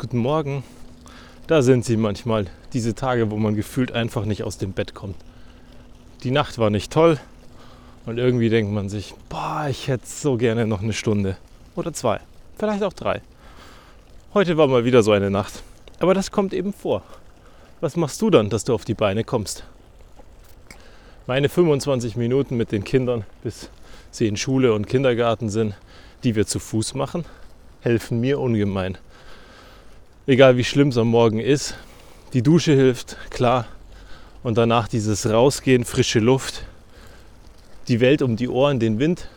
guten Morgen. Da sind sie manchmal, diese Tage, wo man gefühlt einfach nicht aus dem Bett kommt. Die Nacht war nicht toll und irgendwie denkt man sich, boah, ich hätte so gerne noch eine Stunde oder zwei, vielleicht auch drei. Heute war mal wieder so eine Nacht, aber das kommt eben vor. Was machst du dann, dass du auf die Beine kommst? Meine 25 Minuten mit den Kindern, bis sie in Schule und Kindergarten sind, die wir zu Fuß machen, helfen mir ungemein egal wie schlimm es am Morgen ist. Die Dusche hilft, klar. Und danach dieses Rausgehen, frische Luft, die Welt um die Ohren, den Wind.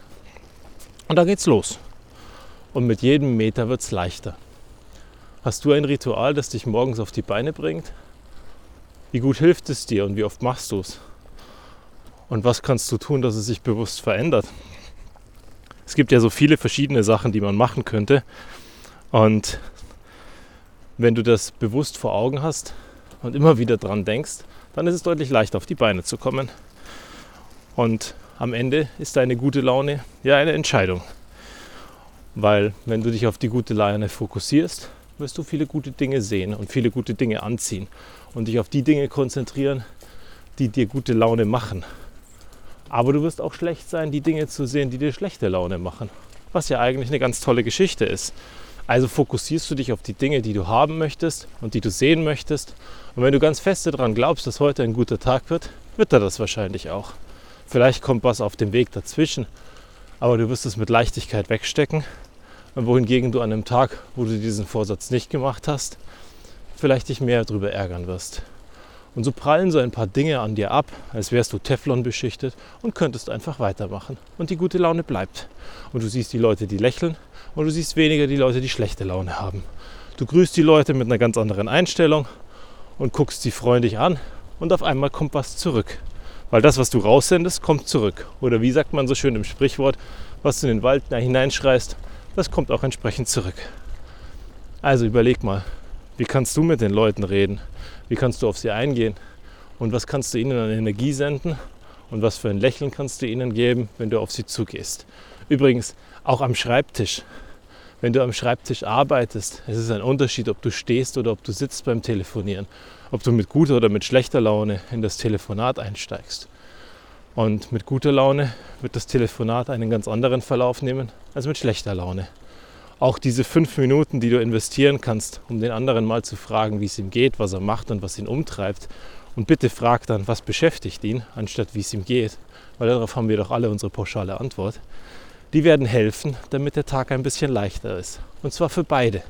Und da geht's los. Und mit jedem Meter wird es leichter. Hast du ein Ritual, das dich morgens auf die Beine bringt? Wie gut hilft es dir und wie oft machst du es? Und was kannst du tun, dass es sich bewusst verändert? Es gibt ja so viele verschiedene Sachen, die man machen könnte. Und wenn du das bewusst vor Augen hast und immer wieder dran denkst, dann ist es deutlich leichter auf die Beine zu kommen. Und am Ende ist deine gute Laune ja eine Entscheidung. Weil wenn du dich auf die gute Laune fokussierst, wirst du viele gute Dinge sehen und viele gute Dinge anziehen und dich auf die Dinge konzentrieren, die dir gute Laune machen. Aber du wirst auch schlecht sein, die Dinge zu sehen, die dir schlechte Laune machen. Was ja eigentlich eine ganz tolle Geschichte ist. Also fokussierst du dich auf die Dinge, die du haben möchtest und die du sehen möchtest. Und wenn du ganz feste daran glaubst, dass heute ein guter Tag wird, wird er das wahrscheinlich auch. Vielleicht kommt was auf dem Weg dazwischen, aber du wirst es mit Leichtigkeit wegstecken. Und wohingegen du an einem Tag, wo du diesen Vorsatz nicht gemacht hast, vielleicht dich mehr darüber ärgern wirst. Und so prallen so ein paar Dinge an dir ab, als wärst du Teflon beschichtet und könntest einfach weitermachen. Und die gute Laune bleibt. Und du siehst die Leute, die lächeln und du siehst weniger die Leute, die schlechte Laune haben. Du grüßt die Leute mit einer ganz anderen Einstellung und guckst sie freundlich an und auf einmal kommt was zurück. Weil das, was du raussendest, kommt zurück. Oder wie sagt man so schön im Sprichwort, was du in den Wald hineinschreist, das kommt auch entsprechend zurück. Also überleg mal, wie kannst du mit den Leuten reden? Wie kannst du auf sie eingehen? Und was kannst du ihnen an Energie senden? Und was für ein Lächeln kannst du ihnen geben, wenn du auf sie zugehst? Übrigens, auch am Schreibtisch. Wenn du am Schreibtisch arbeitest, es ist ein Unterschied, ob du stehst oder ob du sitzt beim Telefonieren. Ob du mit guter oder mit schlechter Laune in das Telefonat einsteigst. Und mit guter Laune wird das Telefonat einen ganz anderen Verlauf nehmen als mit schlechter Laune auch diese fünf Minuten, die du investieren kannst, um den anderen mal zu fragen, wie es ihm geht, was er macht und was ihn umtreibt. Und bitte frag dann, was beschäftigt ihn, anstatt wie es ihm geht, weil darauf haben wir doch alle unsere pauschale Antwort. Die werden helfen, damit der Tag ein bisschen leichter ist. Und zwar für beide.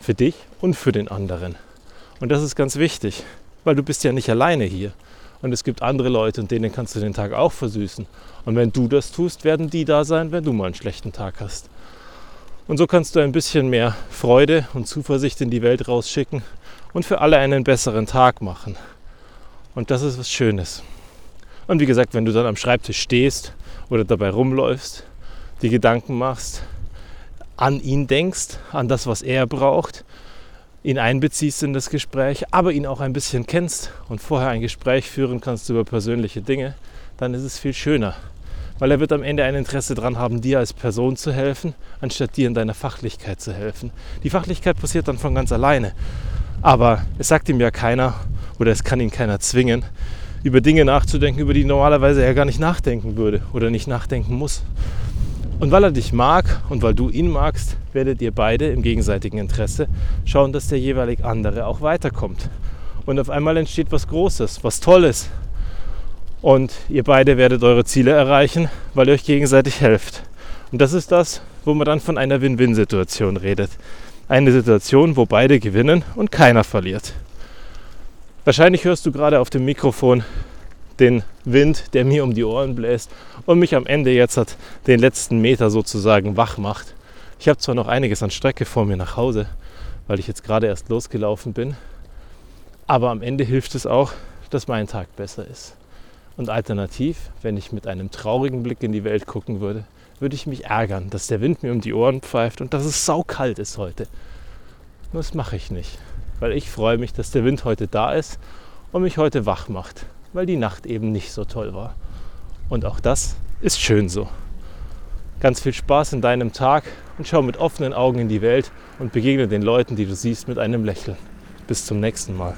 Für dich und für den anderen. Und das ist ganz wichtig, weil du bist ja nicht alleine hier. Und es gibt andere Leute und denen kannst du den Tag auch versüßen. Und wenn du das tust, werden die da sein, wenn du mal einen schlechten Tag hast. Und so kannst du ein bisschen mehr Freude und Zuversicht in die Welt rausschicken und für alle einen besseren Tag machen. Und das ist was Schönes. Und wie gesagt, wenn du dann am Schreibtisch stehst oder dabei rumläufst, die Gedanken machst, an ihn denkst, an das, was er braucht, ihn einbeziehst in das Gespräch, aber ihn auch ein bisschen kennst und vorher ein Gespräch führen kannst über persönliche Dinge, dann ist es viel schöner weil er wird am Ende ein Interesse daran haben, dir als Person zu helfen, anstatt dir in deiner Fachlichkeit zu helfen. Die Fachlichkeit passiert dann von ganz alleine. Aber es sagt ihm ja keiner oder es kann ihn keiner zwingen, über Dinge nachzudenken, über die normalerweise er gar nicht nachdenken würde oder nicht nachdenken muss. Und weil er dich mag und weil du ihn magst, werdet ihr beide im gegenseitigen Interesse schauen, dass der jeweilig andere auch weiterkommt. Und auf einmal entsteht was Großes, was Tolles, und ihr beide werdet eure Ziele erreichen, weil ihr euch gegenseitig helft. Und das ist das, wo man dann von einer Win-Win-Situation redet. Eine Situation, wo beide gewinnen und keiner verliert. Wahrscheinlich hörst du gerade auf dem Mikrofon den Wind, der mir um die Ohren bläst und mich am Ende jetzt hat den letzten Meter sozusagen wach macht. Ich habe zwar noch einiges an Strecke vor mir nach Hause, weil ich jetzt gerade erst losgelaufen bin, aber am Ende hilft es auch, dass mein Tag besser ist. Und alternativ, wenn ich mit einem traurigen Blick in die Welt gucken würde, würde ich mich ärgern, dass der Wind mir um die Ohren pfeift und dass es saukalt ist heute. Nur das mache ich nicht, weil ich freue mich, dass der Wind heute da ist und mich heute wach macht, weil die Nacht eben nicht so toll war. Und auch das ist schön so. Ganz viel Spaß in deinem Tag und schau mit offenen Augen in die Welt und begegne den Leuten, die du siehst, mit einem Lächeln. Bis zum nächsten Mal.